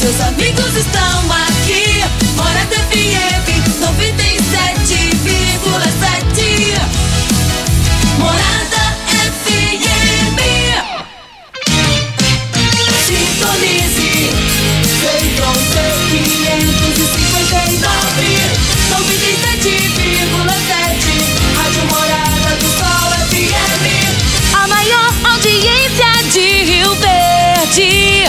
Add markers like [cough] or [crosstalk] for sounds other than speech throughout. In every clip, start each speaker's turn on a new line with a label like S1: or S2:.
S1: seus amigos estão aqui. Morada FM 97,7. Morada FM. Sintonize. Feitron 559. 97,7. Rádio Morada do Sol FM. A maior audiência de Rio Verde.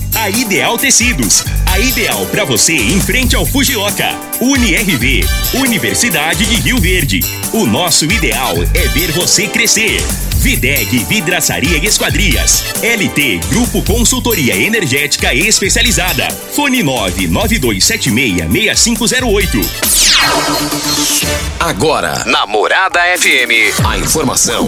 S2: A Ideal Tecidos. A ideal para você em frente ao Fujioka. UniRV. Universidade de Rio Verde. O nosso ideal é ver você crescer. Videg Vidraçaria e Esquadrias. LT Grupo Consultoria Energética Especializada. Fone 992766508.
S3: Agora, na Morada FM, a informação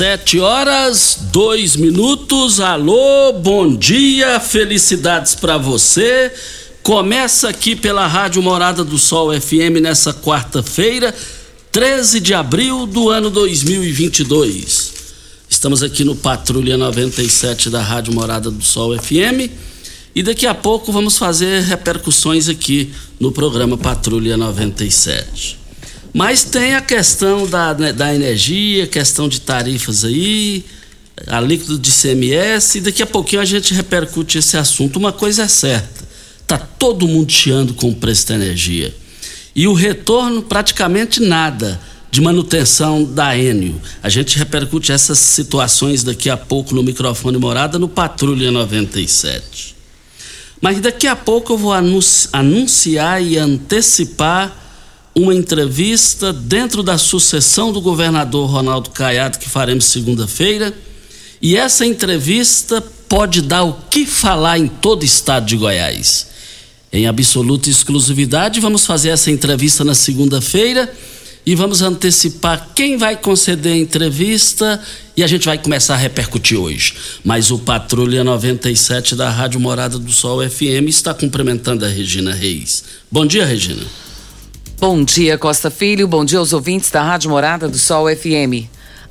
S4: Sete horas, dois minutos. Alô, bom dia, felicidades para você. Começa aqui pela Rádio Morada do Sol FM nessa quarta-feira, 13 de abril do ano 2022. Estamos aqui no Patrulha 97 da Rádio Morada do Sol FM e daqui a pouco vamos fazer repercussões aqui no programa Patrulha 97. Mas tem a questão da, né, da energia, questão de tarifas aí, a líquido de CMS, e daqui a pouquinho a gente repercute esse assunto. Uma coisa é certa: tá todo mundo chiando com o preço da energia. E o retorno, praticamente nada de manutenção da Enio. A gente repercute essas situações daqui a pouco no microfone morada no Patrulha 97. Mas daqui a pouco eu vou anunciar e antecipar uma entrevista dentro da sucessão do governador Ronaldo Caiado que faremos segunda-feira. E essa entrevista pode dar o que falar em todo o estado de Goiás. Em absoluta exclusividade, vamos fazer essa entrevista na segunda-feira e vamos antecipar quem vai conceder a entrevista e a gente vai começar a repercutir hoje. Mas o Patrulha 97 da Rádio Morada do Sol FM está cumprimentando a Regina Reis. Bom dia, Regina.
S5: Bom dia, Costa Filho. Bom dia aos ouvintes da Rádio Morada do Sol FM.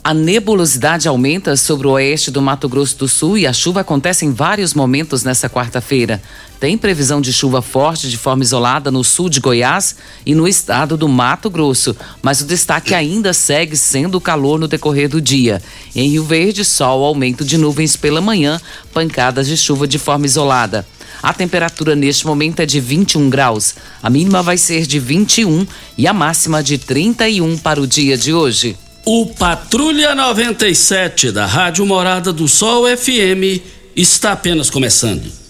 S5: A nebulosidade aumenta sobre o oeste do Mato Grosso do Sul e a chuva acontece em vários momentos nesta quarta-feira. Tem previsão de chuva forte de forma isolada no sul de Goiás e no estado do Mato Grosso, mas o destaque ainda segue sendo o calor no decorrer do dia. Em Rio Verde, sol, aumento de nuvens pela manhã, pancadas de chuva de forma isolada. A temperatura neste momento é de 21 graus. A mínima vai ser de 21 e a máxima de 31 para o dia de hoje.
S4: O Patrulha 97 da Rádio Morada do Sol FM está apenas começando.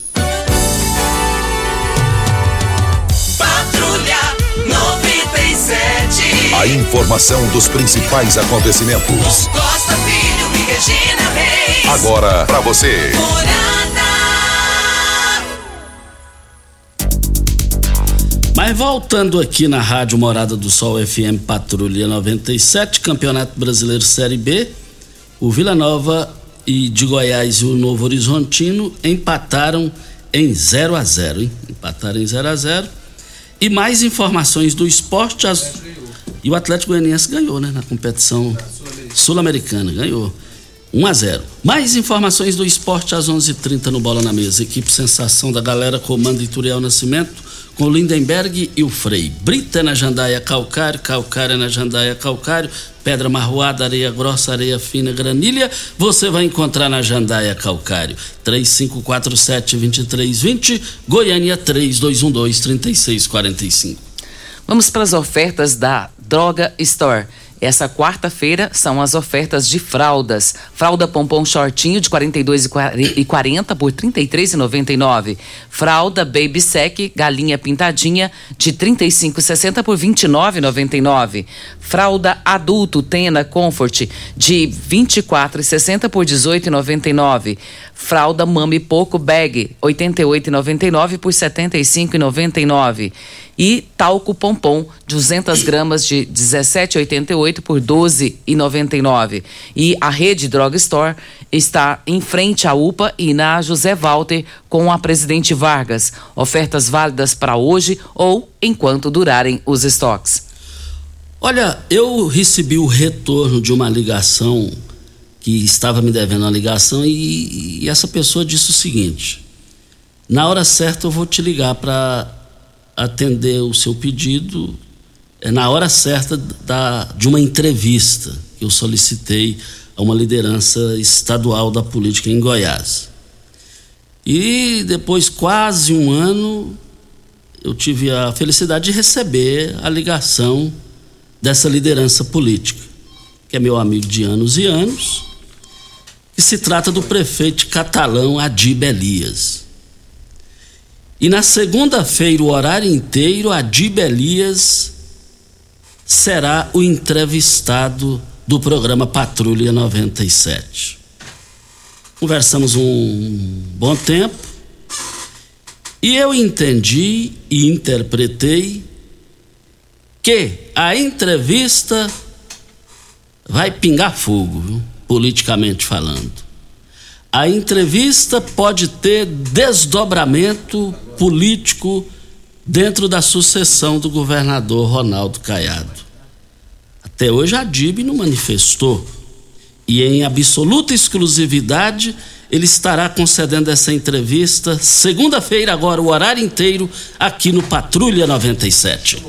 S3: A informação dos principais acontecimentos.
S6: Costa Filho e Regina Reis.
S3: Agora para você.
S4: Mas voltando aqui na Rádio Morada do Sol FM Patrulha 97, Campeonato Brasileiro Série B, o Vila Nova e de Goiás e o Novo Horizontino empataram em 0 a 0, hein? Empataram em 0 a 0. E mais informações do esporte. As... E o Atlético Goianiense ganhou, né? Na competição sul-americana, ganhou. 1 a 0. Mais informações do esporte às 11:30 h 30 no Bola na Mesa. Equipe Sensação da Galera comando Ituriel Nascimento com o Lindenberg e o Frei. Brita na Jandaia Calcário, Calcário na Jandaia Calcário, Pedra Marroada, Areia Grossa, Areia Fina, Granilha, você vai encontrar na Jandaia Calcário. 3547-2320, Goiânia 3212-3645.
S5: Vamos para as ofertas da Droga Store. Essa quarta-feira são as ofertas de fraldas. Fralda pompom shortinho de 42,40 por 33,99. Fralda baby sec galinha pintadinha de 35,60 por 29,99. Fralda adulto Tena Comfort de 24,60 por 18,99. Fralda Mami Poco Bag 88,99 por 75,99 e talco pompom 200 gramas de 17,88 por 12,99 e a rede Drugstore está em frente à UPA e na José Walter com a Presidente Vargas. Ofertas válidas para hoje ou enquanto durarem os estoques.
S4: Olha, eu recebi o retorno de uma ligação que estava me devendo uma ligação e, e essa pessoa disse o seguinte: na hora certa eu vou te ligar para atender o seu pedido é na hora certa da, de uma entrevista que eu solicitei a uma liderança estadual da política em Goiás. E depois, quase um ano, eu tive a felicidade de receber a ligação dessa liderança política, que é meu amigo de anos e anos, que se trata do prefeito catalão Adib Elias. E na segunda-feira, o horário inteiro, Adib Elias será o entrevistado do programa Patrulha 97. Conversamos um bom tempo e eu entendi e interpretei que a entrevista vai pingar fogo, viu? politicamente falando. A entrevista pode ter desdobramento político dentro da sucessão do governador Ronaldo Caiado. Até hoje a DIB não manifestou. E em absoluta exclusividade, ele estará concedendo essa entrevista segunda-feira, agora o horário inteiro, aqui no Patrulha 97.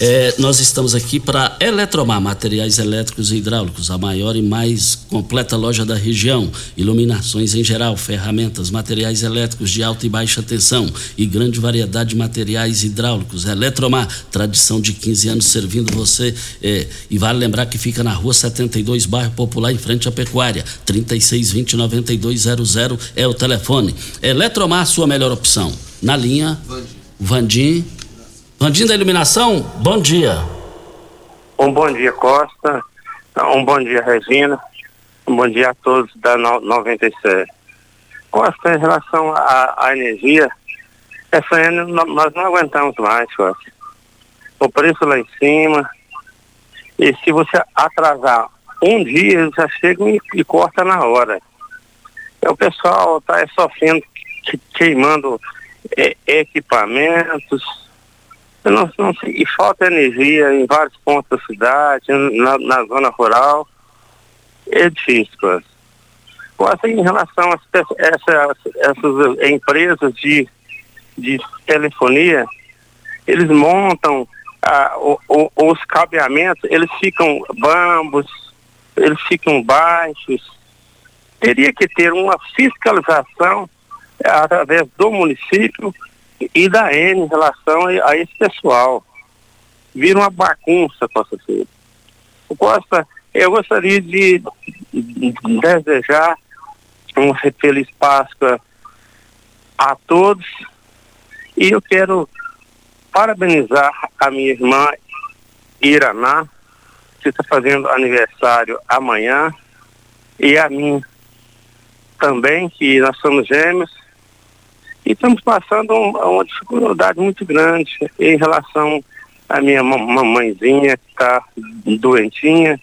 S4: É, nós estamos aqui para Eletromar, materiais elétricos e hidráulicos, a maior e mais completa loja da região. Iluminações em geral, ferramentas, materiais elétricos de alta e baixa tensão e grande variedade de materiais hidráulicos. Eletromar, tradição de 15 anos servindo você. É, e vale lembrar que fica na rua 72, bairro Popular, em frente à Pecuária. 3620-9200 é o telefone. Eletromar, sua melhor opção. Na linha, Vandim. Vandim Vandinho da Iluminação, bom dia.
S7: Um bom dia, Costa. Um bom dia, Regina. Um bom dia a todos da 97. Costa, em relação à, energia, essa ano nós não aguentamos mais, Costa. O preço lá em cima. E se você atrasar um dia, já chega e, e corta na hora. o pessoal está sofrendo, queimando é, equipamentos não, não, e falta energia em vários pontos da cidade, na, na zona rural. É difícil, coisa. Assim, em relação a essas, essas empresas de, de telefonia, eles montam o, o, os cabeamentos, eles ficam bambos, eles ficam baixos. Teria que ter uma fiscalização através do município e da N em relação a, a esse pessoal. Vira uma bagunça, Costa Filho. Costa, eu gostaria de, de desejar uma feliz Páscoa a todos e eu quero parabenizar a minha irmã Iraná, que está fazendo aniversário amanhã, e a mim também, que nós somos gêmeos, e estamos passando uma, uma dificuldade muito grande em relação à minha mamãezinha que está doentinha.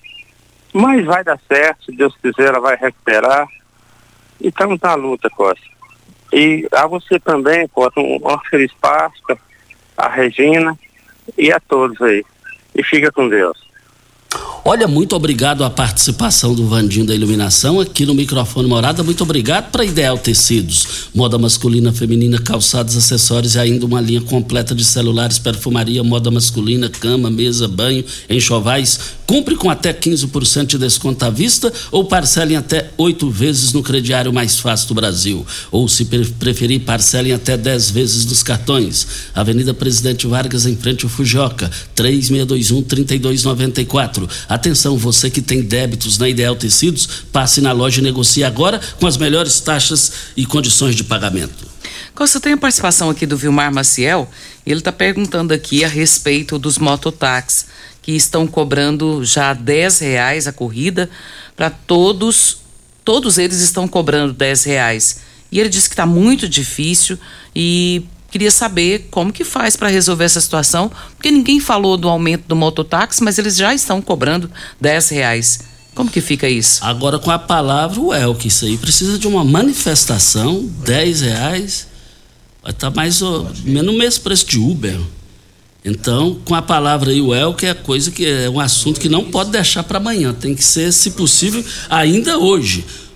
S7: Mas vai dar certo, se Deus quiser, ela vai recuperar. E estamos na luta, Costa. E a você também, Costa, um, um feliz Páscoa, a Regina e a todos aí. e fica com Deus.
S4: Olha, muito obrigado a participação do Vandinho da Iluminação aqui no microfone Morada. Muito obrigado para Ideal Tecidos, moda masculina, feminina, calçados, acessórios e ainda uma linha completa de celulares, perfumaria, moda masculina, cama, mesa, banho, enxovais. Cumpre com até 15% de desconto à vista ou parcelem até oito vezes no crediário mais fácil do Brasil. Ou, se preferir, parcelem até 10 vezes nos cartões. Avenida Presidente Vargas, em frente ao Fujoca, 3621-3294. Atenção, você que tem débitos na Ideal Tecidos, passe na loja e negocie agora com as melhores taxas e condições de pagamento.
S5: Costa, tem a participação aqui do Vilmar Maciel, ele está perguntando aqui a respeito dos mototáxis, que estão cobrando já 10 reais a corrida para todos, todos eles estão cobrando 10 reais. E ele disse que está muito difícil e Queria saber como que faz para resolver essa situação, porque ninguém falou do aumento do mototáxi, mas eles já estão cobrando 10 reais. Como que fica isso?
S4: Agora com a palavra o Elke, isso aí precisa de uma manifestação, 10 reais, vai estar tá mais ou menos o mesmo preço de Uber. Então, com a palavra aí, o Elke é coisa que é um assunto que não pode deixar para amanhã, tem que ser, se possível, ainda hoje.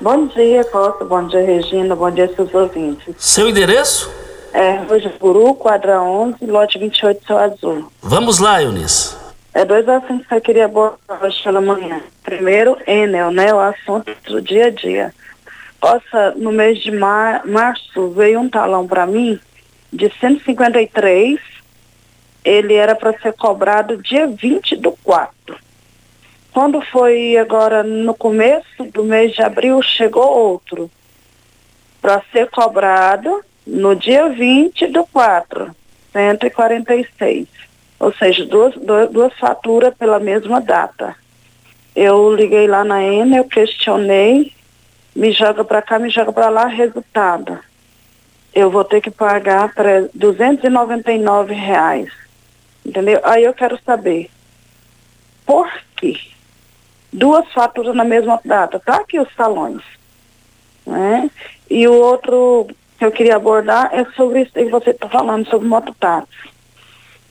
S8: Bom dia, Costa. Bom dia, Regina. Bom dia, seus ouvintes.
S4: Seu endereço?
S8: É, hoje Puru, quadra 11, lote 28, Céu Azul.
S4: Vamos lá, Eunice.
S8: É dois assuntos que eu queria abordar pela manhã. Primeiro, Enel, né? O assunto do dia a dia. Costa, no mês de mar março, veio um talão para mim de 153. Ele era para ser cobrado dia 20 do 4. Quando foi agora no começo do mês de abril, chegou outro para ser cobrado no dia 20 do 4, 146. Ou seja, duas, duas faturas pela mesma data. Eu liguei lá na Enel, eu questionei, me joga para cá, me joga para lá, resultado. Eu vou ter que pagar para 299 reais. Entendeu? Aí eu quero saber por quê? Duas faturas na mesma data. Tá aqui os talões. Né? E o outro que eu queria abordar é sobre isso que você está falando, sobre mototáxi.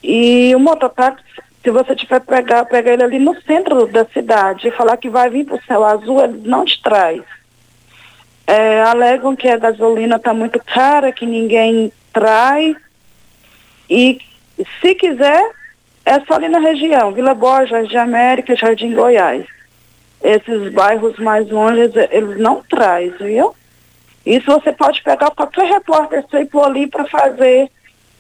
S8: E o mototáxi, se você tiver pegar, pegar ele ali no centro da cidade e falar que vai vir para o céu azul, ele não te traz. É, alegam que a gasolina está muito cara, que ninguém traz. E se quiser, é só ali na região, Vila Borges, Jardim América, Jardim Goiás esses bairros mais longe, eles não trazem, viu? Isso você pode pegar qualquer repórter e por ali para fazer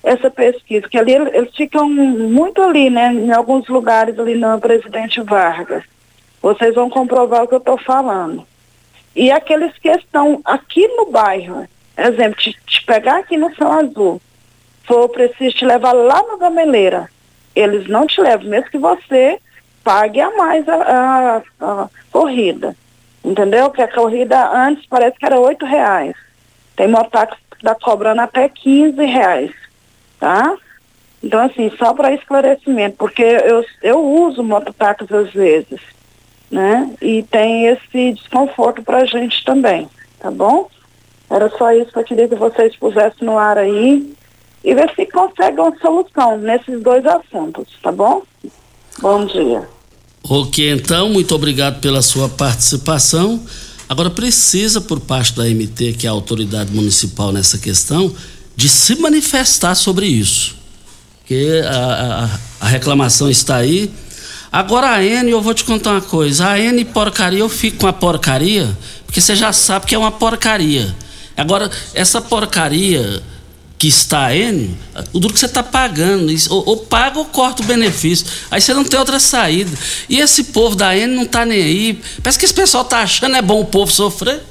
S8: essa pesquisa, que ali eles ficam muito ali, né? Em alguns lugares ali na Presidente Vargas. Vocês vão comprovar o que eu estou falando. E aqueles que estão aqui no bairro, exemplo, te, te pegar aqui no São Azul, for preciso te levar lá no Gameleira, eles não te levam, mesmo que você pague a mais a, a, a corrida. Entendeu? Que a corrida antes parece que era oito reais. Tem mototáxi que está cobrando até 15 reais. Tá? Então, assim, só para esclarecimento, porque eu, eu uso mototáxi às vezes, né? E tem esse desconforto para a gente também, tá bom? Era só isso que eu queria que vocês pusessem no ar aí e ver se conseguem uma solução nesses dois assuntos, tá bom? Bom dia.
S4: Ok, então, muito obrigado pela sua participação. Agora, precisa, por parte da MT, que é a autoridade municipal nessa questão, de se manifestar sobre isso. Porque a, a, a reclamação está aí. Agora, a N, eu vou te contar uma coisa: a N porcaria, eu fico com a porcaria, porque você já sabe que é uma porcaria. Agora, essa porcaria que está N, o duro que você está pagando, ou, ou, paga ou corta o benefício. Aí você não tem outra saída. E esse povo da N não está nem aí. Parece que esse pessoal está achando é bom o povo sofrer.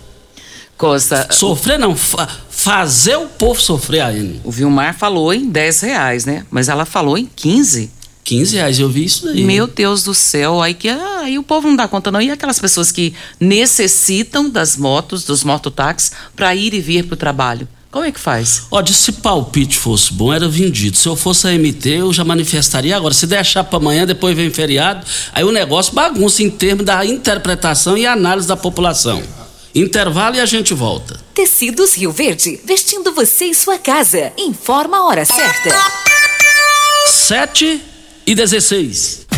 S5: Costa.
S4: Sofrer não, fa fazer o povo sofrer a N.
S5: O Vilmar falou em 10 reais, né? Mas ela falou em 15.
S4: 15 reais, eu vi isso daí.
S5: Meu Deus do céu, aí que aí o povo não dá conta não. E aquelas pessoas que necessitam das motos, dos mototáxis, para ir e vir para o trabalho? Como é que faz?
S4: Ó, de se palpite fosse bom, era vendido. Se eu fosse a MT, eu já manifestaria agora. Se deixar para amanhã, depois vem feriado, aí o negócio bagunça em termos da interpretação e análise da população. Intervalo e a gente volta.
S9: Tecidos Rio Verde, vestindo você e sua casa. Informa a hora certa.
S4: 7 e 16.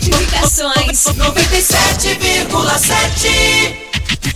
S6: 97,7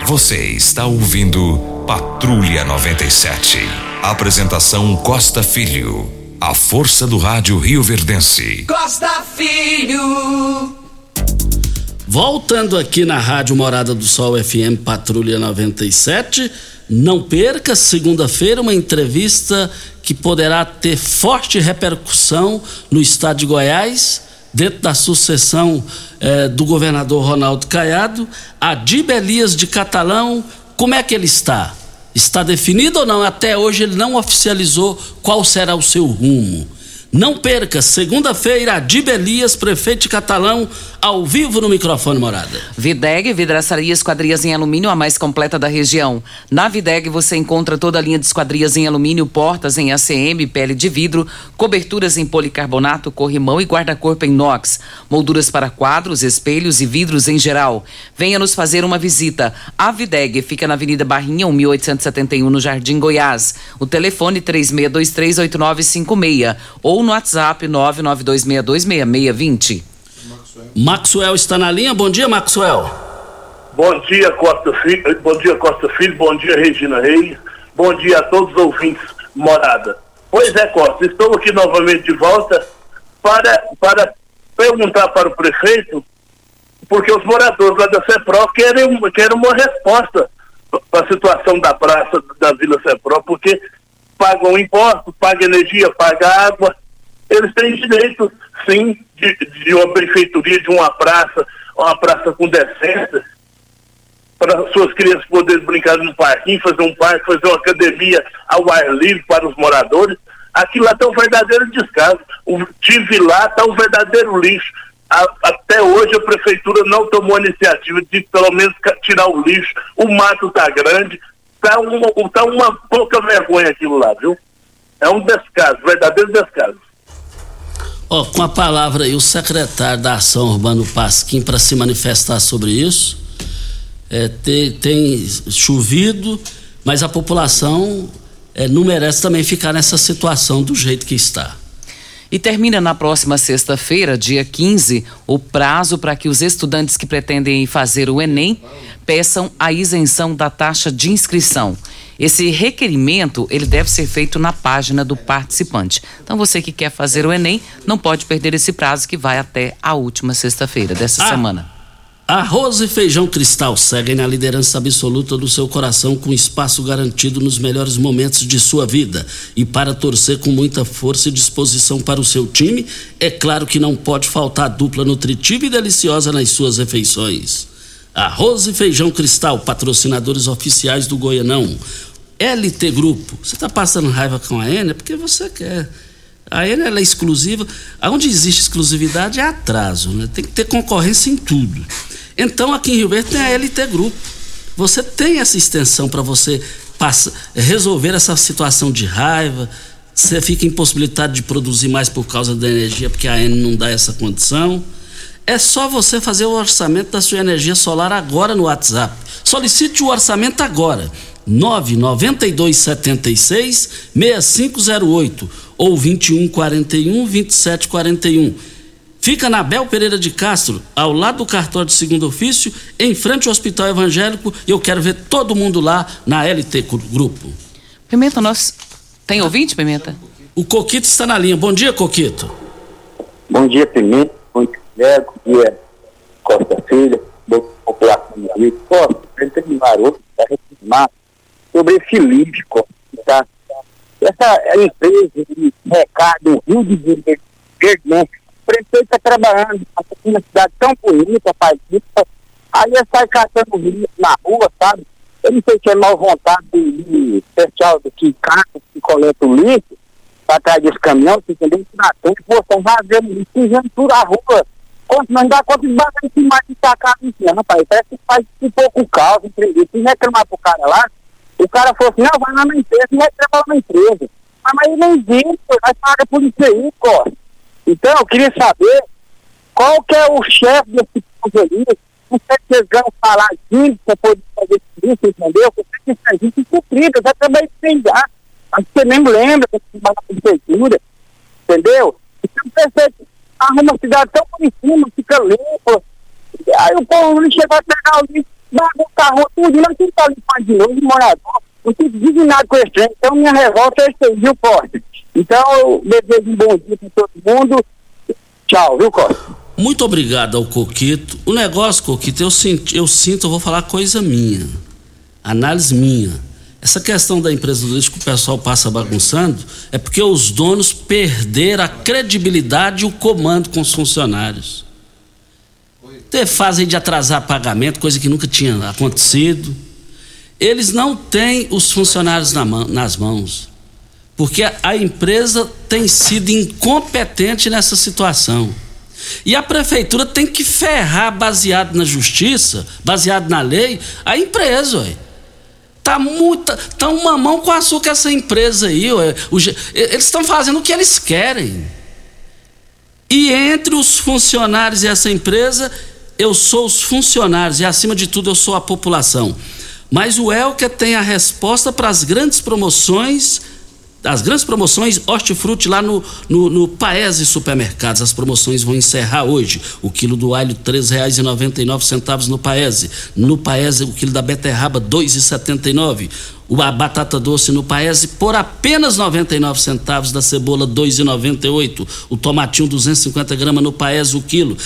S3: Você está ouvindo Patrulha 97. Apresentação Costa Filho. A força do rádio Rio Verdense.
S6: Costa Filho.
S4: Voltando aqui na Rádio Morada do Sol FM Patrulha 97, não perca segunda-feira uma entrevista que poderá ter forte repercussão no estado de Goiás, dentro da sucessão eh, do governador Ronaldo Caiado, Adib Elias de Catalão, como é que ele está? Está definido ou não? Até hoje ele não oficializou qual será o seu rumo. Não perca, segunda-feira, Adib Elias, prefeito Catalão, ao vivo no microfone Morada.
S5: Videg, vidraçaria esquadrias em alumínio, a mais completa da região. Na Videg você encontra toda a linha de esquadrias em alumínio, portas em ACM, pele de vidro, coberturas em policarbonato, corrimão e guarda-corpo em inox, molduras para quadros, espelhos e vidros em geral. Venha nos fazer uma visita. A Videg fica na Avenida Barrinha, 1871, no Jardim Goiás. O telefone 36238956 ou no WhatsApp 992626620.
S4: Maxwell está na linha. Bom dia, Maxwell.
S10: Bom dia, Costa Filho. Bom dia, Costa Filho. Bom dia, Regina Reis. Bom dia a todos os ouvintes morada. Pois é, Costa, estou aqui novamente de volta para, para perguntar para o prefeito porque os moradores lá da CEPRO querem, querem uma resposta para a situação da praça da Vila CEPRO, porque pagam impostos, pagam energia, pagam água. Eles têm direito, sim, de, de uma prefeitoria, de uma praça, uma praça com decência, para suas crianças poderem brincar no parquinho, fazer um parque, fazer uma academia ao ar livre para os moradores. Aqui lá está um verdadeiro descaso. O, tive lá, está um verdadeiro lixo. A, até hoje a prefeitura não tomou a iniciativa de pelo menos tirar o lixo. O mato está grande. Está uma, tá uma pouca vergonha aquilo lá, viu? É um descaso, verdadeiro descaso.
S4: Ó, com a palavra aí o secretário da Ação Urbano Pasquim para se manifestar sobre isso. É, tem, tem chovido, mas a população é, não merece também ficar nessa situação do jeito que está.
S5: E termina na próxima sexta-feira, dia 15, o prazo para que os estudantes que pretendem fazer o Enem peçam a isenção da taxa de inscrição. Esse requerimento, ele deve ser feito na página do participante. Então você que quer fazer o Enem, não pode perder esse prazo que vai até a última sexta-feira dessa ah. semana.
S4: Arroz e feijão cristal seguem na liderança absoluta do seu coração com espaço garantido nos melhores momentos de sua vida. E para torcer com muita força e disposição para o seu time, é claro que não pode faltar dupla nutritiva e deliciosa nas suas refeições. Arroz e feijão cristal, patrocinadores oficiais do Goianão. LT Grupo. Você está passando raiva com a N? É porque você quer. A N é exclusiva. Onde existe exclusividade é atraso, né? Tem que ter concorrência em tudo. Então aqui em Rio Verde tem a LT Grupo. Você tem essa extensão para você passa, resolver essa situação de raiva. Você fica impossibilitado de produzir mais por causa da energia, porque a N não dá essa condição. É só você fazer o orçamento da sua energia solar agora no WhatsApp. Solicite o orçamento agora. 99276 6508 ou 2141 2741. Fica na Bel Pereira de Castro, ao lado do cartório de segundo ofício, em frente ao Hospital Evangélico, e eu quero ver todo mundo lá na LT Grupo.
S5: Pimenta, nós. Tem ouvinte, Pimenta?
S4: O Coquito está na linha. Bom dia, Coquito.
S11: Bom dia, Pimenta. Bom dia, bom dia, Costa população do Rio. Costa, tem um garoto para reclamar sobre esse lixo, tá? Essa empresa de recado Rio de Janeiro, prefeito está trabalhando, aqui uma cidade tão bonita, faz isso, aí ele sai catando lixo na rua, sabe? Eu não sei se é mal vontade de pessoal do que carro que coleta o lixo, para trás desse caminhão, você entendeu? Que dá tempo, você vazando lixo, sujando tudo a rua. Não dá conta de bater em cima de isso, né, rapaz? Parece que faz um pouco caos, entendeu? Se reclamar pro cara lá, o cara falou assim, não, vai lá na empresa e reclama lá na empresa. Ah, mas não existe, vai pagar por isso aí, Costa. Então, eu queria saber qual que é o chefe desse povo ali, não sei se vocês ganham salário para poder fazer isso, entendeu? Porque que isso a gente cumprido, já também sem já. Que você mesmo lembra que você vai na prefeitura, entendeu? Então, você arruma uma cidade tão bonitinha, fica limpa. Aí o povo não chegou a pegar o lixo, bagunçar a rua, tudo, mas quem tá limpando de novo, morador. Não fico indignado com esse trem. Então, minha revolta é esse aí, viu, Costa? Então, eu desejo um bom dia para todo mundo. Tchau, viu, Costa?
S4: Muito obrigado ao Coquito. O negócio, Coquito, eu, sinto, eu sinto, eu vou falar coisa minha. Análise minha. Essa questão da empresa do lixo que o pessoal passa bagunçando é porque os donos perderam a credibilidade e o comando com os funcionários. Ter fase de atrasar pagamento, coisa que nunca tinha acontecido. Eles não têm os funcionários na mão, nas mãos porque a empresa tem sido incompetente nessa situação. E a prefeitura tem que ferrar, baseado na justiça, baseado na lei, a empresa. Ué. Tá muita, tá uma mão com açúcar essa empresa aí. Ué. eles estão fazendo o que eles querem. E entre os funcionários e essa empresa, eu sou os funcionários e acima de tudo eu sou a população. Mas o Elker tem a resposta para as grandes promoções as grandes promoções hortifruti lá no, no, no Paese Supermercados. As promoções vão encerrar hoje. O quilo do alho, R$ 3,99 no Paese. No Paese, o quilo da beterraba, R$ 2,79. A batata doce no Paese por apenas 99 centavos, da cebola 2,98. O tomatinho 250 gramas no Paese o quilo.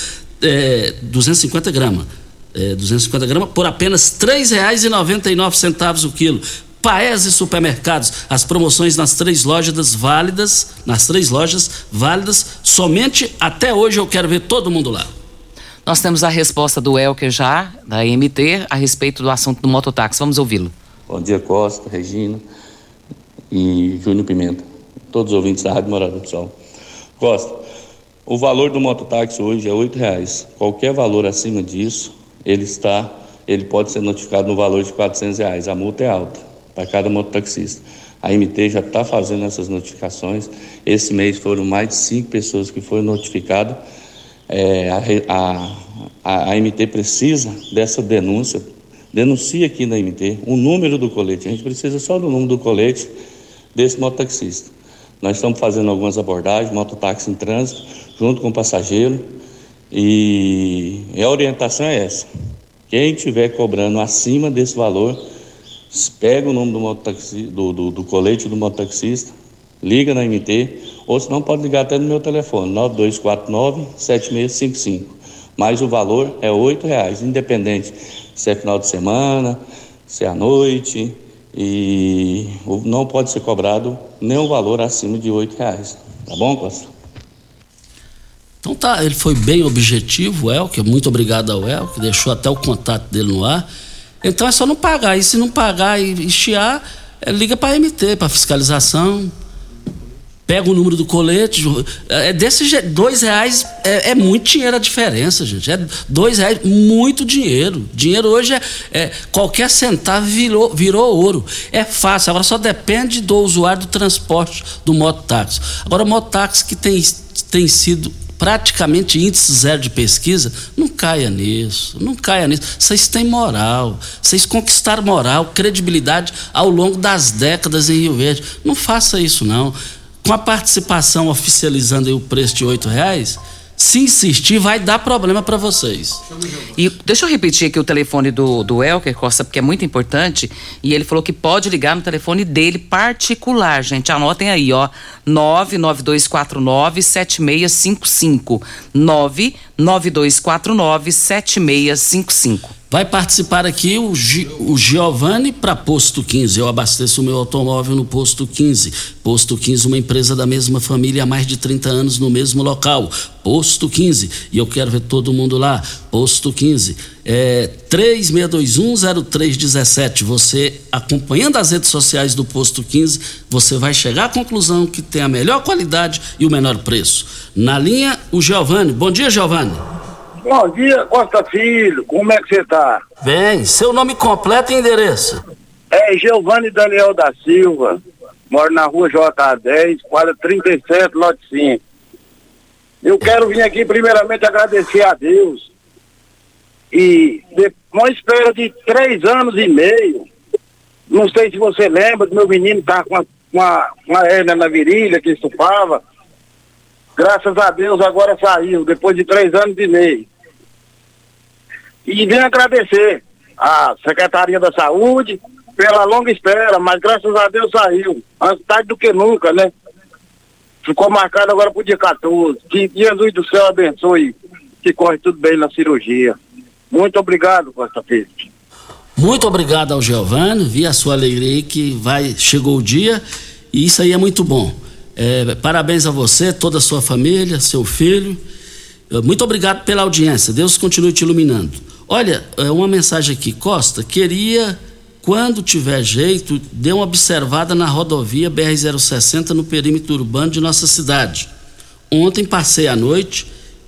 S4: é, 250 gramas. É, 250 gramas por apenas R$ 3,99 o quilo. Paese Supermercados, as promoções nas três lojas válidas, nas três lojas válidas, somente até hoje eu quero ver todo mundo lá.
S5: Nós temos a resposta do Elker já, da MT, a respeito do assunto do mototáxi. Vamos ouvi-lo.
S12: Bom dia, Costa, Regina e Júnior Pimenta. Todos os ouvintes da Rádio Morada do Sol. Costa, o valor do mototáxi hoje é R$ reais. Qualquer valor acima disso, ele está, ele pode ser notificado no valor de R$ reais. A multa é alta para cada mototaxista. A MT já está fazendo essas notificações. Esse mês foram mais de cinco pessoas que foram notificadas. É, a, a, a MT precisa dessa denúncia. Denuncie aqui na MT o número do colete. A gente precisa só do número do colete desse mototaxista. Nós estamos fazendo algumas abordagens, mototáxi em trânsito, junto com o passageiro. E a orientação é essa. Quem estiver cobrando acima desse valor, pega o nome do, mototaxi, do, do, do colete do mototaxista, liga na MT, ou se não pode ligar até no meu telefone, 9249-7655. Mas o valor é R$ reais, independente se é final de semana, se é à noite, e não pode ser cobrado nenhum valor acima de R$ reais. Tá bom, Costa?
S4: Então tá, ele foi bem objetivo, o Elker, muito obrigado ao Elker, deixou até o contato dele no ar. Então é só não pagar. E se não pagar e chiar, é, liga para a MT, para fiscalização. Pega o número do colete. É desse jeito. Dois reais é, é, muito dinheiro a diferença, gente. É dois reais, muito dinheiro. Dinheiro hoje é. é qualquer centavo virou, virou ouro. É fácil. Agora só depende do usuário do transporte do mototáxi. Agora, o mototáxi que tem, tem sido praticamente índice zero de pesquisa, não caia nisso, não caia nisso. Vocês têm moral, vocês conquistaram moral, credibilidade ao longo das décadas em Rio Verde. Não faça isso não. Com a participação oficializando o preço de oito reais, se insistir, vai dar problema para vocês.
S5: E deixa eu repetir aqui o telefone do, do Elker Costa, porque é muito importante. E ele falou que pode ligar no telefone dele particular, gente. Anotem aí, ó. 992497655. 992497655.
S4: Vai participar aqui o, G, o Giovanni para Posto 15. Eu abasteço o meu automóvel no Posto 15. Posto 15, uma empresa da mesma família há mais de 30 anos no mesmo local. Posto 15. E eu quero ver todo mundo lá. Posto 15. É 36210317. Você acompanhando as redes sociais do Posto 15, você vai chegar à conclusão que tem a melhor qualidade e o menor preço. Na linha, o Giovanni. Bom dia, Giovanni.
S10: Bom dia, Costa Filho. Como é que você tá?
S4: Bem, seu nome completo e endereço?
S10: É Giovanni Daniel da Silva. Moro na rua JA10, quadra 37, lote 5. Eu quero vir aqui primeiramente agradecer a Deus. E uma espera de três anos e meio, não sei se você lembra, meu menino tá com uma, uma, uma hernia na virilha que estufava. Graças a Deus agora saiu, depois de três anos e meio. E vim agradecer à Secretaria da Saúde pela longa espera, mas graças a Deus saiu. Antes tarde do que nunca, né? Ficou marcado agora pro dia 14. Que Jesus do céu abençoe que corre tudo bem na cirurgia. Muito obrigado, Costa Filho.
S4: Muito obrigado ao Giovanni, vi a sua alegria que vai, chegou o dia e isso aí é muito bom. É, parabéns a você, toda a sua família, seu filho. Muito obrigado pela audiência. Deus continue te iluminando. Olha, é uma mensagem aqui, Costa, queria, quando tiver jeito, dê uma observada na rodovia BR-060 no perímetro urbano de nossa cidade. Ontem passei a noite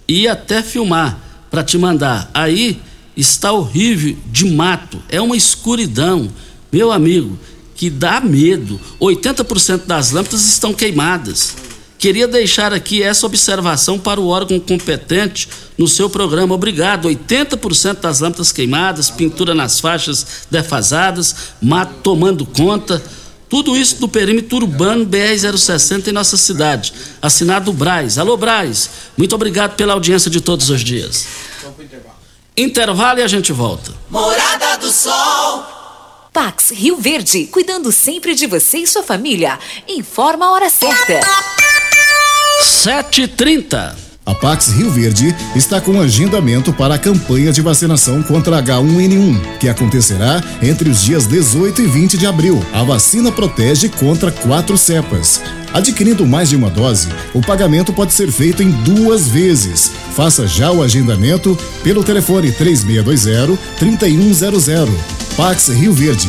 S4: e até filmar para te mandar. Aí está horrível de mato, é uma escuridão. Meu amigo, que dá medo. 80% das lâmpadas estão queimadas. Queria deixar aqui essa observação para o órgão competente no seu programa. Obrigado. 80% das lâmpadas queimadas, pintura nas faixas defasadas, mato tomando conta. Tudo isso do perímetro urbano BR-060 em nossa cidade. Assinado Braz. Alô, Braz. Muito obrigado pela audiência de todos os dias. Intervalo e a gente volta.
S6: Morada do Sol.
S9: Pax Rio Verde, cuidando sempre de você e sua família. Informa a hora certa.
S4: 7h30.
S13: A Pax Rio Verde está com agendamento para a campanha de vacinação contra H1N1, que acontecerá entre os dias 18 e 20 de abril. A vacina protege contra quatro cepas. Adquirindo mais de uma dose, o pagamento pode ser feito em duas vezes. Faça já o agendamento pelo telefone 3620 3100. Pax Rio Verde,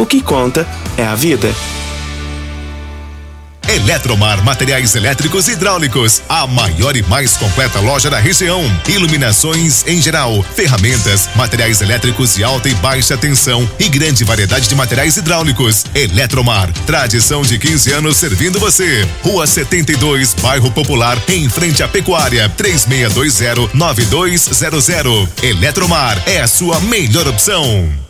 S14: O que conta é a vida.
S15: Eletromar Materiais Elétricos e Hidráulicos, a maior e mais completa loja da região. Iluminações em geral, ferramentas, materiais elétricos de alta e baixa tensão e grande variedade de materiais hidráulicos. Eletromar, tradição de 15 anos servindo você. Rua 72, Bairro Popular, em frente à Pecuária, 3620-9200. Eletromar é a sua melhor opção.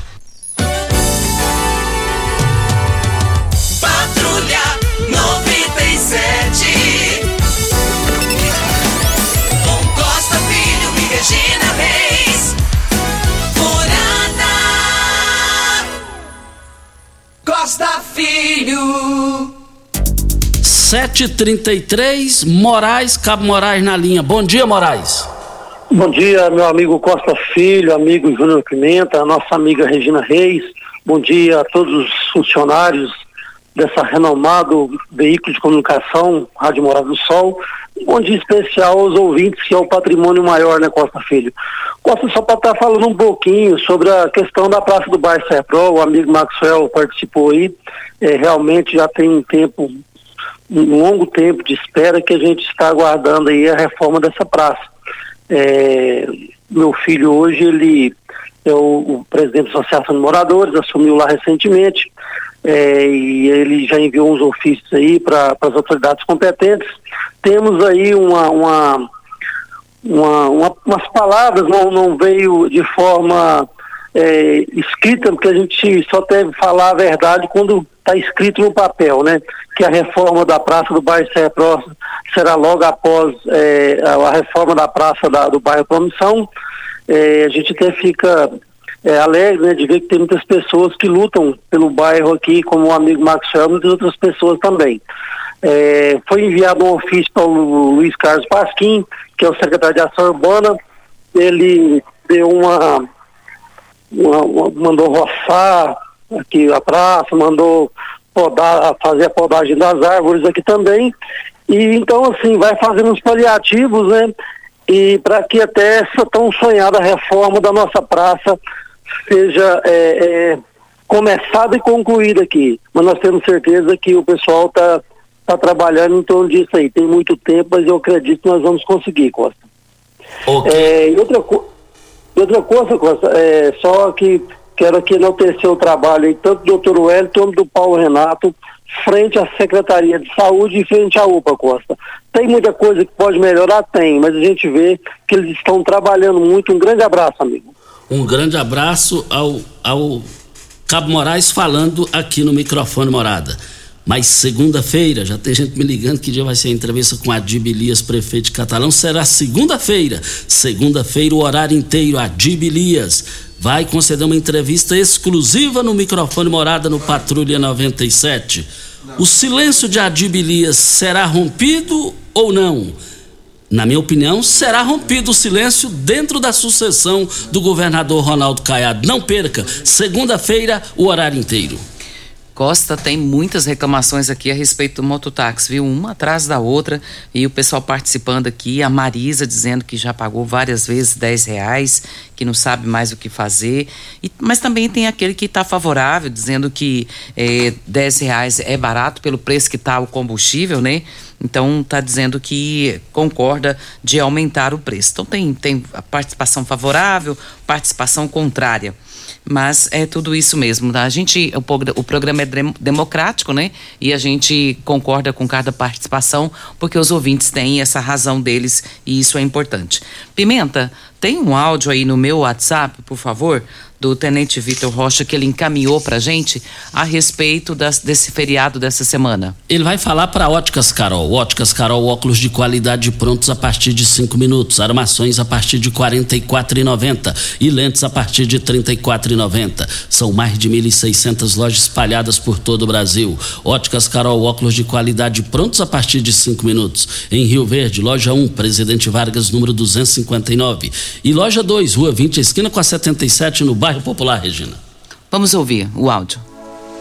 S6: Costa Filho.
S4: 733, Moraes, Cabo Moraes na linha. Bom dia, Moraes.
S16: Bom dia, meu amigo Costa Filho, amigo Júnior Pimenta, a nossa amiga Regina Reis. Bom dia a todos os funcionários dessa renomado veículo de comunicação, Rádio Morada do Sol. Bom dia especial aos ouvintes, que é o patrimônio maior, né, Costa Filho? Costa, só para estar falando um pouquinho sobre a questão da Praça do Bairro Serpro, o amigo Maxwell participou aí, é, realmente já tem um tempo, um longo tempo de espera que a gente está aguardando aí a reforma dessa praça. É, meu filho hoje, ele é o, o presidente da Associação de Moradores, assumiu lá recentemente, é, e ele já enviou uns ofícios aí para as autoridades competentes. Temos aí uma, uma, uma, uma- umas palavras, não, não veio de forma é, escrita, porque a gente só deve falar a verdade quando está escrito no papel, né? Que a reforma da Praça do Bairro Serra Próximo será logo após é, a reforma da Praça da- do Bairro Promissão. É, a gente até fica é, alegre né, de ver que tem muitas pessoas que lutam pelo bairro aqui, como o amigo Maxwell e muitas outras pessoas também. É, foi enviado um ofício para o Lu- Luiz Carlos Pasquim, que é o secretário de Ação Urbana. Ele deu uma, uma- uma- mandou roçar aqui a praça, mandou podar, fazer a podagem das árvores aqui também. E então assim, vai fazendo uns paliativos, né? E para que até essa tão sonhada reforma da nossa praça seja é, é, começada e concluída aqui. Mas nós temos certeza que o pessoal está está trabalhando em torno disso aí. Tem muito tempo, mas eu acredito que nós vamos conseguir, Costa. É, e outra, e outra coisa, Costa, é, só que quero aqui enaltecer o trabalho aí, tanto do doutor Wellington como do Paulo Renato, frente à Secretaria de Saúde e frente à UPA, Costa. Tem muita coisa que pode melhorar? Tem, mas a gente vê que eles estão trabalhando muito. Um grande abraço, amigo.
S4: Um grande abraço ao, ao Cabo Moraes falando aqui no microfone Morada. Mas segunda-feira, já tem gente me ligando que dia vai ser a entrevista com Adib Elias, prefeito de Catalão. Será segunda-feira. Segunda-feira, o horário inteiro, Adib Elias vai conceder uma entrevista exclusiva no microfone Morada no Patrulha 97. O silêncio de Adib Elias será rompido ou não? Na minha opinião, será rompido o silêncio dentro da sucessão do governador Ronaldo Caiado. Não perca, segunda-feira, o horário inteiro.
S5: Costa tem muitas reclamações aqui a respeito do mototáxi, viu? Uma atrás da outra. E o pessoal participando aqui, a Marisa dizendo que já pagou várias vezes 10 reais, que não sabe mais o que fazer. E- mas também tem aquele que está favorável, dizendo que eh, 10 reais é barato pelo preço que está o combustível, né? Então está dizendo que concorda de aumentar o preço. Então tem, tem a participação favorável, participação contrária. Mas é tudo isso mesmo. tá? A gente, o, o programa é dem- democrático, né? E a gente concorda com cada participação, porque os ouvintes têm essa razão deles e isso é importante. Pimenta, tem um áudio aí no meu WhatsApp, por favor, do Tenente Vitor Rocha, que ele encaminhou pra gente a respeito das- desse feriado dessa semana.
S4: Ele vai falar para Óticas Carol. Óticas Carol, óculos de qualidade prontos a partir de 5 minutos, armações a partir de R$ 44,90 e lentes a partir de R$ 34,90. São mais de 1.600 lojas espalhadas por todo o Brasil. Óticas Carol, óculos de qualidade prontos a partir de 5 minutos. Em Rio Verde, loja 1, Presidente Vargas, número 259. E loja 2, Rua 20, esquina com a 77, no bairro Popular, Regina.
S5: Vamos ouvir o áudio.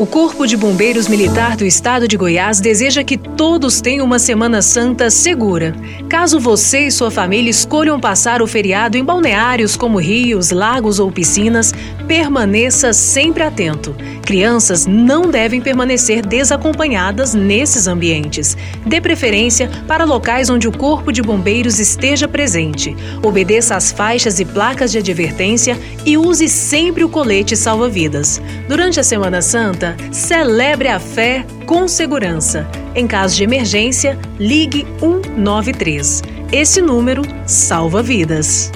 S17: O Corpo de Bombeiros Militar do Estado de Goiás deseja que todos tenham uma Semana Santa segura. Caso você e sua família escolham passar o feriado em balneários como rios, lagos ou piscinas, permaneça sempre atento. Crianças não devem permanecer desacompanhadas nesses ambientes. Dê preferência para locais onde o Corpo de Bombeiros esteja presente. Obedeça às faixas e placas de advertência e use sempre o colete salva-vidas. Durante a Semana Santa, celebre a fé com segurança. Em caso de emergência, ligue 193. Esse número salva vidas.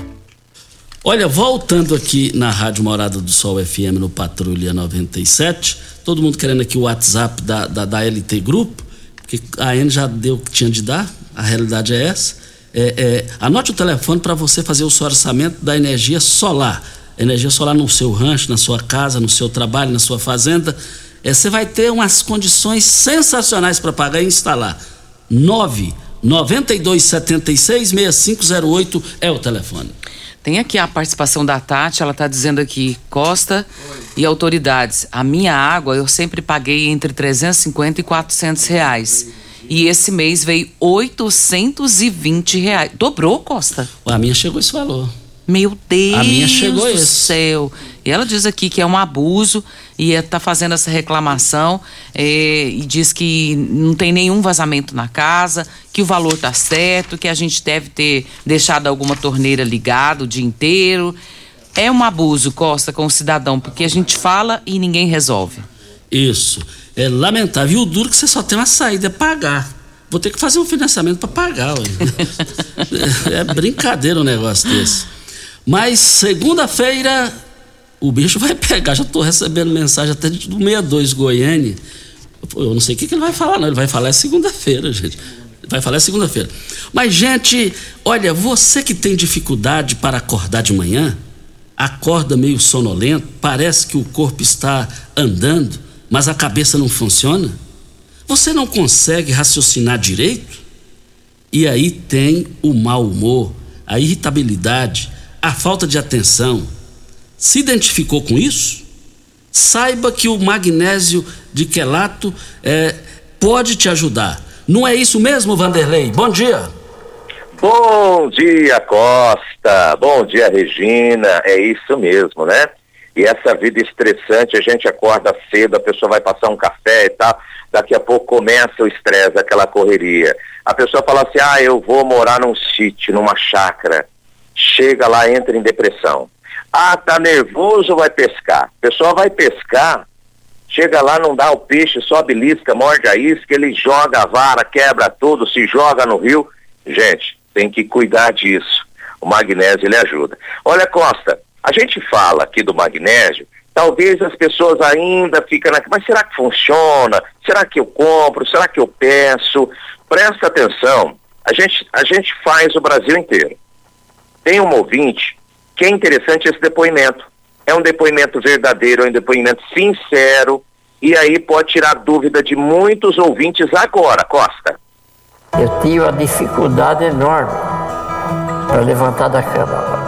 S4: Olha, voltando aqui na Rádio Morada do Sol FM no Patrulha 97, todo mundo querendo aqui o WhatsApp da, da, da LT Grupo, que a N já deu o que tinha de dar, a realidade é essa. É, é, anote o telefone para você fazer o seu orçamento da energia solar. Energia solar no seu rancho, na sua casa, no seu trabalho, na sua fazenda. É, você vai ter umas condições sensacionais para pagar e instalar. 9 92 76 6508 é o telefone.
S5: Tem aqui a participação da Tati, ela está dizendo aqui, Costa e autoridades, a minha água eu sempre paguei entre 350 e 400 reais. E esse mês veio 820 reais. Dobrou, Costa?
S4: A minha chegou esse valor.
S5: Meu Deus
S4: A minha chegou
S5: do
S4: esse.
S5: céu. E ela diz aqui que é um abuso e está fazendo essa reclamação eh, e diz que não tem nenhum vazamento na casa, que o valor tá certo, que a gente deve ter deixado alguma torneira ligada o dia inteiro. É um abuso, Costa, com o cidadão, porque a gente fala e ninguém resolve.
S4: Isso. É lamentável. E o duro é que você só tem uma saída, é pagar. Vou ter que fazer um financiamento para pagar. é, [laughs] é brincadeira um negócio desse. Mas segunda-feira o bicho vai pegar. Já estou recebendo mensagem até do 62 Goiânia. Eu não sei o que, ele vai falar, não. Ele vai falar é segunda-feira, gente. Vai falar é segunda-feira. Mas, gente, olha, você que tem dificuldade para acordar de manhã, acorda meio sonolento, parece que o corpo está andando, mas a cabeça não funciona. Você não consegue raciocinar direito? E aí tem o mau humor, a irritabilidade, a falta de atenção. Se identificou com isso? Saiba que o magnésio de quelato é, pode te ajudar. Não é isso mesmo, Vanderlei? Bom dia.
S18: Bom dia, Costa. Bom dia, Regina. É isso mesmo, né? E essa vida estressante, a gente acorda cedo, a pessoa vai passar um café e tal, daqui a pouco começa o estresse, aquela correria. A pessoa fala assim, ah, eu vou morar num sítio, numa chácara. Chega lá, entra em depressão. Ah, tá nervoso, vai pescar. A pessoa vai pescar, chega lá, não dá o peixe, só belisca, morde a isca, ele joga a vara, quebra tudo, se joga no rio. Gente, tem que cuidar disso. O magnésio, ele ajuda. Olha, Costa, a gente fala aqui do magnésio, talvez as pessoas ainda ficam na... Mas será que funciona? Será que eu compro? Será que eu peço? Presta atenção, a gente, a gente faz o Brasil inteiro. Tem um ouvinte que é interessante esse depoimento. É um depoimento verdadeiro, é um depoimento sincero, e aí pode tirar dúvida de muitos ouvintes agora, Costa.
S19: Eu tive uma dificuldade enorme para levantar da cama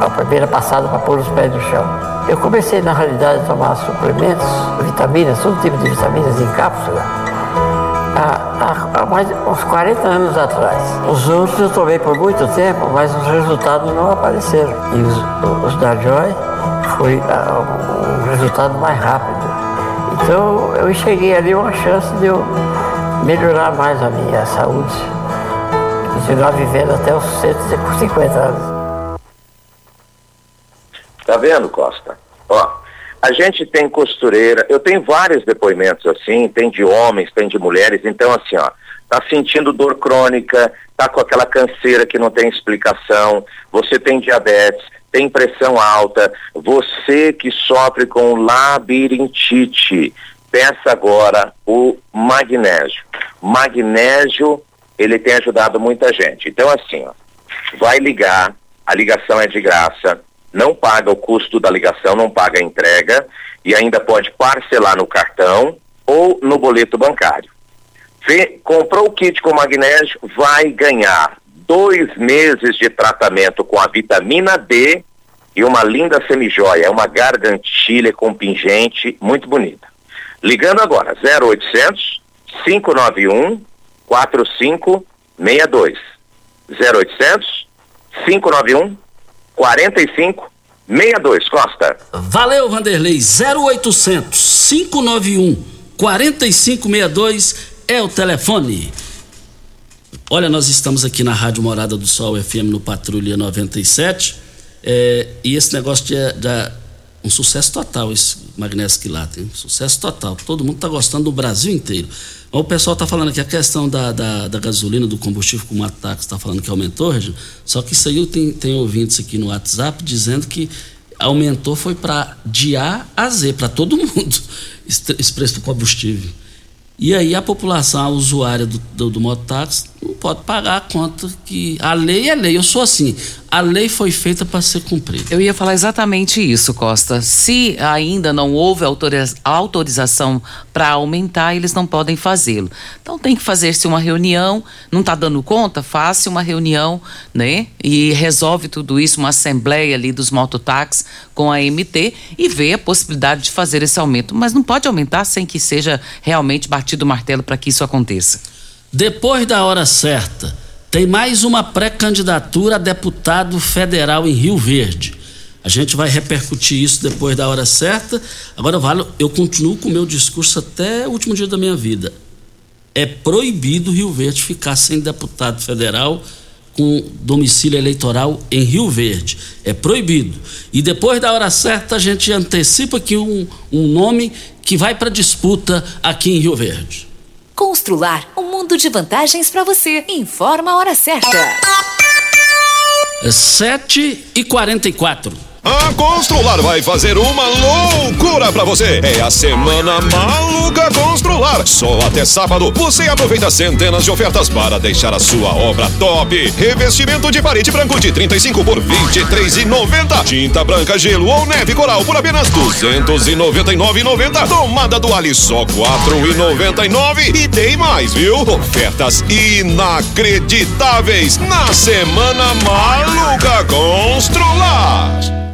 S19: a primeira passada para pôr os pés no chão. Eu comecei, na realidade, a tomar suplementos, vitaminas, todo tipo de vitaminas em cápsula, há, há, mais uns 40 anos atrás. Os outros eu tomei por muito tempo, mas os resultados não apareceram. E os, os da Joy foi um resultado mais rápido. Então eu enxerguei ali uma chance de eu melhorar mais a minha saúde. Continuar vivendo até os 150 anos.
S18: Tá vendo, Costa? Ó, a gente tem costureira, eu tenho vários depoimentos assim, tem de homens, tem de mulheres, então assim, ó, tá sentindo dor crônica, tá com aquela canseira que não tem explicação, você tem diabetes, tem pressão alta, você que sofre com labirintite, peça agora o magnésio. Magnésio, ele tem ajudado muita gente. Então assim, ó, vai ligar, a ligação é de graça, não paga o custo da ligação, não paga a entrega e ainda pode parcelar no cartão ou no boleto bancário. Vê, comprou o kit com magnésio, vai ganhar dois meses de tratamento com a vitamina D e uma linda semijoia, uma gargantilha com pingente muito bonita. Ligando agora, 0800 591 4562. 0800 591 45 62, Costa.
S4: Valeu, Vanderlei. 0800 591 4562 é o telefone. Olha, nós estamos aqui na Rádio Morada do Sol FM no Patrulha 97. É, e esse negócio de, de um sucesso total, esse magnésio quilato, hein? Sucesso total. Todo mundo está gostando do Brasil inteiro. O pessoal está falando aqui a questão da, da, da, gasolina, do combustível, como o Ataque está falando que aumentou, Regina. Só que isso aí tem, tem ouvintes aqui no WhatsApp dizendo que aumentou foi para de A a Z, para todo mundo, [laughs] esse preço do combustível. E aí a população, a usuária do, do, do mototáxi, não pode pagar a conta que. A lei é lei. Eu sou assim. A lei foi feita para ser cumprida.
S5: Eu ia falar exatamente isso, Costa. Se ainda não houve autorização para aumentar, eles não podem fazê-lo. Então tem que fazer-se uma reunião. Não está dando conta? Faça uma reunião, né? E resolve tudo isso, uma assembleia ali dos mototáxis com a MT e vê a possibilidade de fazer esse aumento. Mas não pode aumentar sem que seja realmente batido o martelo para que isso aconteça.
S4: Depois da hora certa tem mais uma pré-candidatura a deputado federal em Rio Verde. A gente vai repercutir isso depois da hora certa. Agora, vale, eu continuo com o meu discurso até o último dia da minha vida. É proibido Rio Verde ficar sem deputado federal com domicílio eleitoral em Rio Verde. É proibido. E depois da hora certa, a gente antecipa aqui um, um nome que vai para disputa aqui em Rio Verde.
S9: Constrular mundo de vantagens para você. Informa a hora certa.
S4: É 7 e 44
S15: a Constrular vai fazer uma loucura para você. É a semana maluca Constrular. Só até sábado você aproveita centenas de ofertas para deixar a sua obra top. Revestimento de parede branco de 35 por 23,90. Tinta branca, gelo ou neve coral por apenas 299,90. Tomada do Ali só 4,99. E tem mais, viu? Ofertas inacreditáveis na semana maluca Constrular.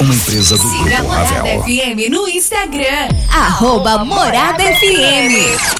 S20: uma empresa do
S9: Siga
S20: Grupo
S9: Morada
S20: Ravel.
S9: FM no Instagram. Arroba Morada FM.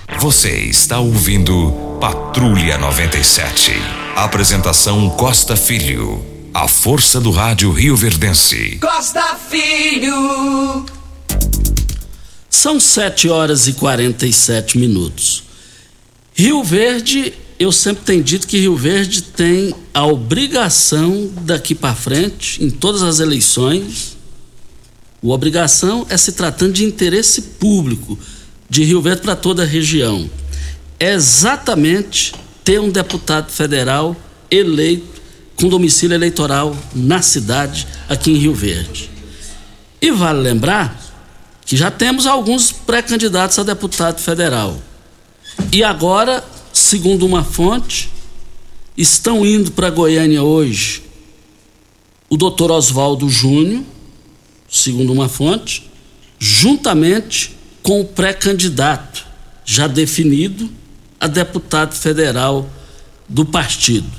S21: Você está ouvindo Patrulha 97. Apresentação Costa Filho. A força do rádio Rio Verdense.
S6: Costa Filho.
S4: São 7 horas e 47 minutos. Rio Verde, eu sempre tenho dito que Rio Verde tem a obrigação daqui para frente, em todas as eleições, a obrigação é se tratando de interesse público de Rio Verde para toda a região. É exatamente ter um deputado federal eleito com domicílio eleitoral na cidade, aqui em Rio Verde. E vale lembrar que já temos alguns pré-candidatos a deputado federal. E agora, segundo uma fonte, estão indo para Goiânia hoje o doutor Oswaldo Júnior, segundo uma fonte, juntamente com o pré-candidato já definido a deputado federal do partido.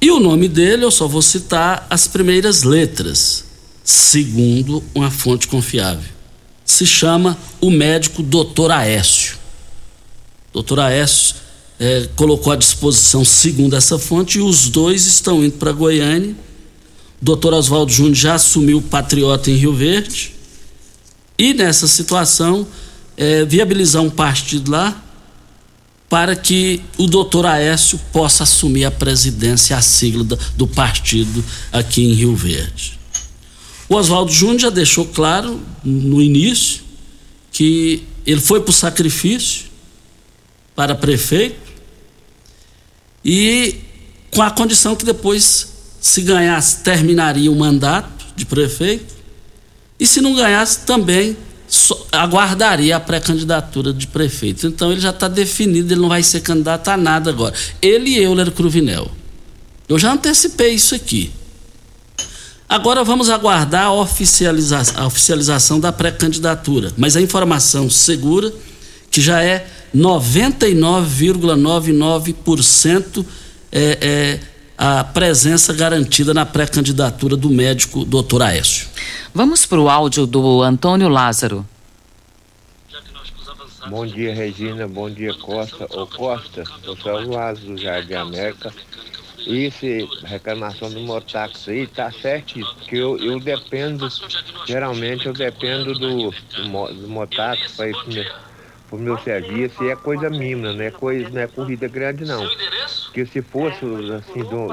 S4: E o nome dele, eu só vou citar as primeiras letras, segundo uma fonte confiável. Se chama o médico Dr. Aécio. Dr. Aécio eh, colocou à disposição, segundo essa fonte, e os dois estão indo para Goiânia. Dr. Oswaldo Júnior já assumiu o Patriota em Rio Verde. E nessa situação, eh, viabilizar um partido lá para que o doutor Aécio possa assumir a presidência, a sigla do, do partido aqui em Rio Verde. O Oswaldo Júnior já deixou claro no início que ele foi para o sacrifício para prefeito e com a condição que depois, se ganhasse, terminaria o mandato de prefeito e se não ganhasse, também aguardaria a pré-candidatura de prefeito. Então ele já está definido, ele não vai ser candidato a nada agora. Ele e Euler Cruvinel. Eu já antecipei isso aqui. Agora vamos aguardar a, oficializa a oficialização da pré-candidatura. Mas a informação segura que já é 99,99% é, é, a presença garantida na pré-candidatura do médico doutor Aécio.
S5: Vamos para o áudio do Antônio Lázaro.
S22: Bom dia, Regina. Bom dia, Costa. Ô, Costa, eu sou o Lázaro do Jardim América. E se reclamação do mototáxi aí tá certíssimo, porque eu, eu dependo, geralmente eu dependo do, do, do mototáxi para ir pro pro meu serviço e é coisa mínima, não é, coisa, não é corrida grande não. Porque se fosse assim do,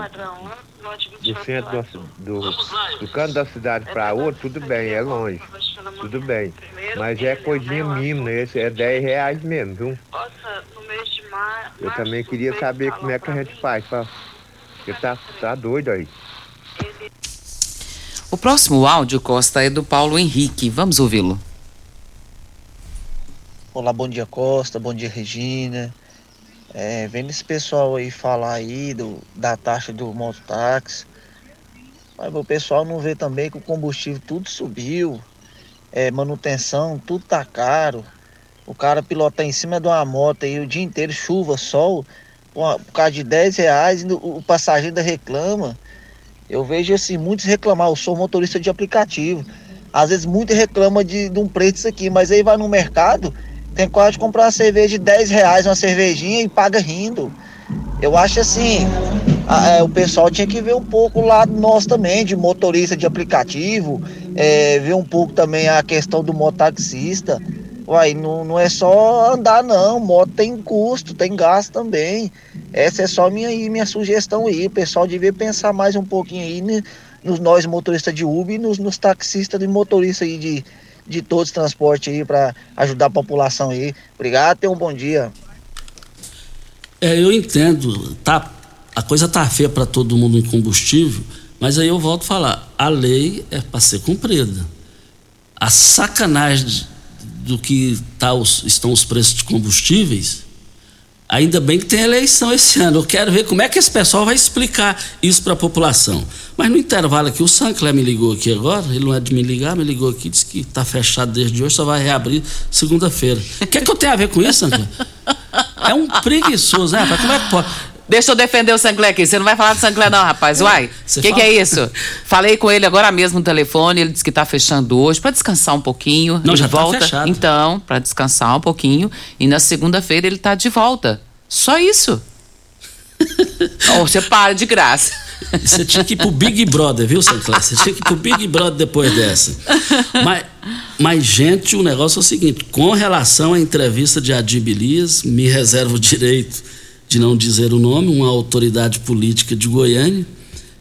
S22: do centro do, do, do canto da cidade para outro, tudo bem, é longe. Tudo bem. Mas é coisinha mínima, esse é 10 reais mesmo, viu? Eu também queria saber como é que a gente faz pra você tá, tá doido aí.
S5: O próximo áudio, Costa, é do Paulo Henrique. Vamos ouvi-lo.
S23: Olá, bom dia Costa, bom dia Regina. É, vendo esse pessoal aí falar aí do, da taxa do mototáxi, mas o pessoal não vê também que o combustível tudo subiu, é, manutenção, tudo tá caro. O cara pilotar em cima de uma moto aí o dia inteiro, chuva, sol, por causa de 10 reais, o passageiro ainda reclama. Eu vejo assim, muitos reclamar, eu sou motorista de aplicativo. Às vezes muitos reclamam de, de um preço aqui, mas aí vai no mercado, tem quase de comprar uma cerveja de 10 reais, uma cervejinha e paga rindo. Eu acho assim, a, é, o pessoal tinha que ver um pouco o lado nosso também, de motorista de aplicativo, é, ver um pouco também a questão do mototaxista. Uai, não, não é só andar não, moto tem custo, tem gasto também. Essa é só minha, minha sugestão aí. O pessoal devia pensar mais um pouquinho aí né, nos nós motoristas de Uber e nos, nos taxistas e motoristas aí de todos os transportes aí para ajudar a população aí. Obrigado, tenha um bom dia.
S4: É, eu entendo, tá, a coisa tá feia para todo mundo em combustível, mas aí eu volto a falar, a lei é para ser cumprida. A sacanagem do que tá os, estão os preços de combustíveis, ainda bem que tem eleição esse ano. Eu quero ver como é que esse pessoal vai explicar isso para a população. Mas no intervalo aqui, o Sancler me ligou aqui agora, ele não é de me ligar, me ligou aqui, disse que está fechado desde hoje, só vai reabrir segunda-feira. O que é que eu tenho a ver com isso, Sancler? É um preguiçoso, né? Como é que pode?
S5: Deixa eu defender o Sancler aqui. Você não vai falar do Sancler, não, rapaz. Uai, o que, que, é isso? Falei com ele agora mesmo no telefone. Ele disse que está fechando hoje para descansar um pouquinho.
S4: Não,
S5: ele
S4: já
S5: volta.
S4: Tá fechado.
S5: Então, para descansar um pouquinho. E na segunda-feira ele está de volta. Só isso. [laughs] oh, você para de graça.
S4: Você tinha que ir pro Big Brother, viu, Sancler? Você tinha que ir pro Big Brother depois dessa. Mas, mas, gente, o negócio é o seguinte: com relação à entrevista de Adib Elias, me reservo o direito de não dizer o nome, uma autoridade política de Goiânia,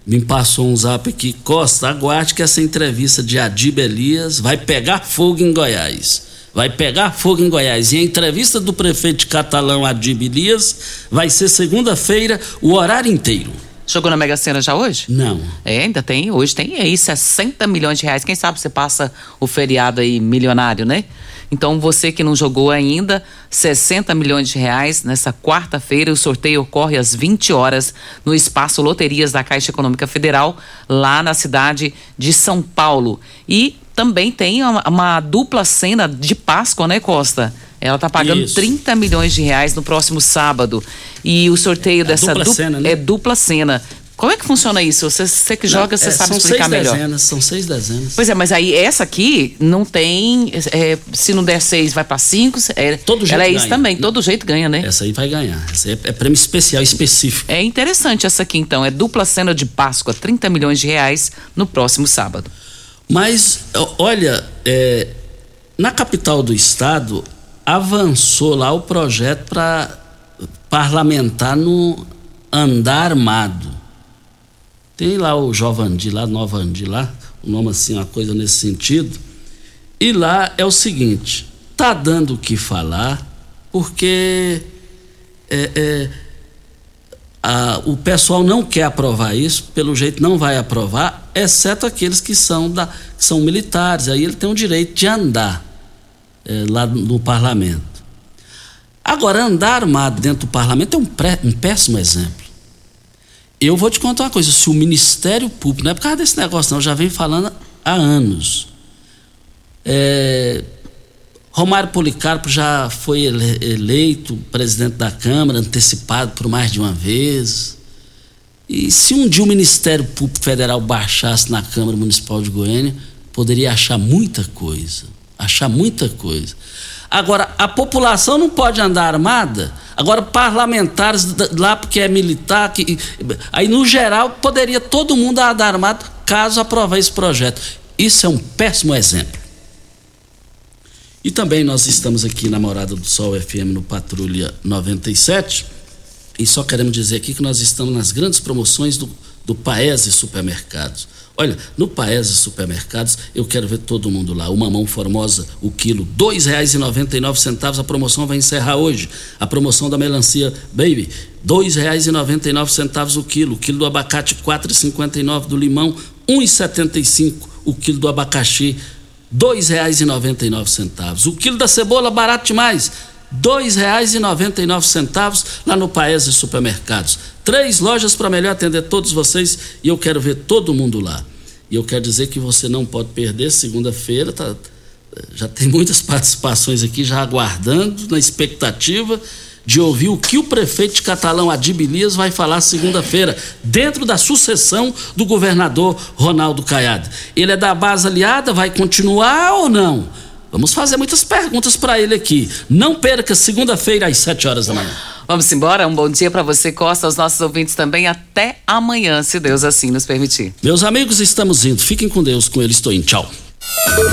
S4: me passou um zap aqui, Costa, aguarde que essa entrevista de Adib Elias vai pegar fogo em Goiás. Vai pegar fogo em Goiás. E a entrevista do prefeito Catalão, Adib Elias, vai ser segunda-feira, o horário inteiro.
S5: Jogou na Mega Sena já hoje?
S4: Não.
S5: É, ainda tem. Hoje tem aí 60 milhões de reais. Quem sabe você passa o feriado aí milionário, né? Então, você que não jogou ainda, 60 milhões de reais nessa quarta-feira. O sorteio ocorre às 20 horas no espaço Loterias da Caixa Econômica Federal, lá na cidade de São Paulo. E também tem uma, uma dupla cena de Páscoa, né, Costa? Ela está pagando Isso. 30 milhões de reais no próximo sábado. E o sorteio é, dessa
S4: dupla, du cena, né?
S5: é dupla cena. Como é que funciona isso? Você, você que joga, não, você é, sabe explicar
S4: melhor.
S5: São
S4: seis Dezenas, são seis dezenas.
S5: Pois é, mas aí essa aqui não tem. É, se não der seis, vai para cinco. É,
S4: todo jeito
S5: ela é
S4: ganha.
S5: isso também, todo jeito ganha, né?
S4: Essa aí vai ganhar. Essa é, é prêmio especial, específico.
S5: É interessante essa aqui, então. É dupla cena de Páscoa, 30 milhões de reais no próximo sábado.
S4: Mas, olha, é, na capital do estado, avançou lá o projeto para parlamentar no andar armado. Tem lá o Jovandi, lá, Nova Andi, lá, o nome assim, uma coisa nesse sentido. E lá é o seguinte: tá dando o que falar, porque é, é, a, o pessoal não quer aprovar isso, pelo jeito não vai aprovar, exceto aqueles que são, da, que são militares. Aí ele tem o direito de andar é, lá no parlamento. Agora, andar armado dentro do parlamento é um, pré, um péssimo exemplo. Eu vou te contar uma coisa: se o Ministério Público, não é por causa desse negócio, não, já venho falando há anos. É, Romário Policarpo já foi eleito presidente da Câmara, antecipado por mais de uma vez. E se um dia o Ministério Público Federal baixasse na Câmara Municipal de Goiânia, poderia achar muita coisa. Achar muita coisa. Agora, a população não pode andar armada. Agora, parlamentares lá, porque é militar, que, aí no geral poderia todo mundo andar armado caso aprovar esse projeto. Isso é um péssimo exemplo. E também nós estamos aqui na Morada do Sol FM no Patrulha 97. E só queremos dizer aqui que nós estamos nas grandes promoções do, do Paese Supermercados. Olha, no Paese Supermercados, eu quero ver todo mundo lá. O mamão formosa, o quilo, R$ 2,99. A promoção vai encerrar hoje. A promoção da melancia Baby, R$ 2,99 o quilo. O quilo do abacate, R$ 4,59. Do limão, R$ 1,75. O quilo do abacaxi, R$ 2,99. O quilo da cebola, barato demais. R$ 2,99 lá no Paese Supermercados. Três lojas para melhor atender todos vocês e eu quero ver todo mundo lá. E eu quero dizer que você não pode perder segunda-feira, tá, já tem muitas [laughs] participações aqui já aguardando, na expectativa de ouvir o que o prefeito de Catalão Adibilias vai falar segunda-feira, dentro da sucessão do governador Ronaldo Caiado. Ele é da base aliada, vai continuar ou não? Vamos fazer muitas perguntas para ele aqui. Não perca segunda-feira às 7 horas da manhã.
S5: Vamos embora. Um bom dia para você, Costa, aos nossos ouvintes também. Até amanhã, se Deus assim nos permitir.
S4: Meus amigos, estamos indo. Fiquem com Deus. Com ele estou indo. Tchau.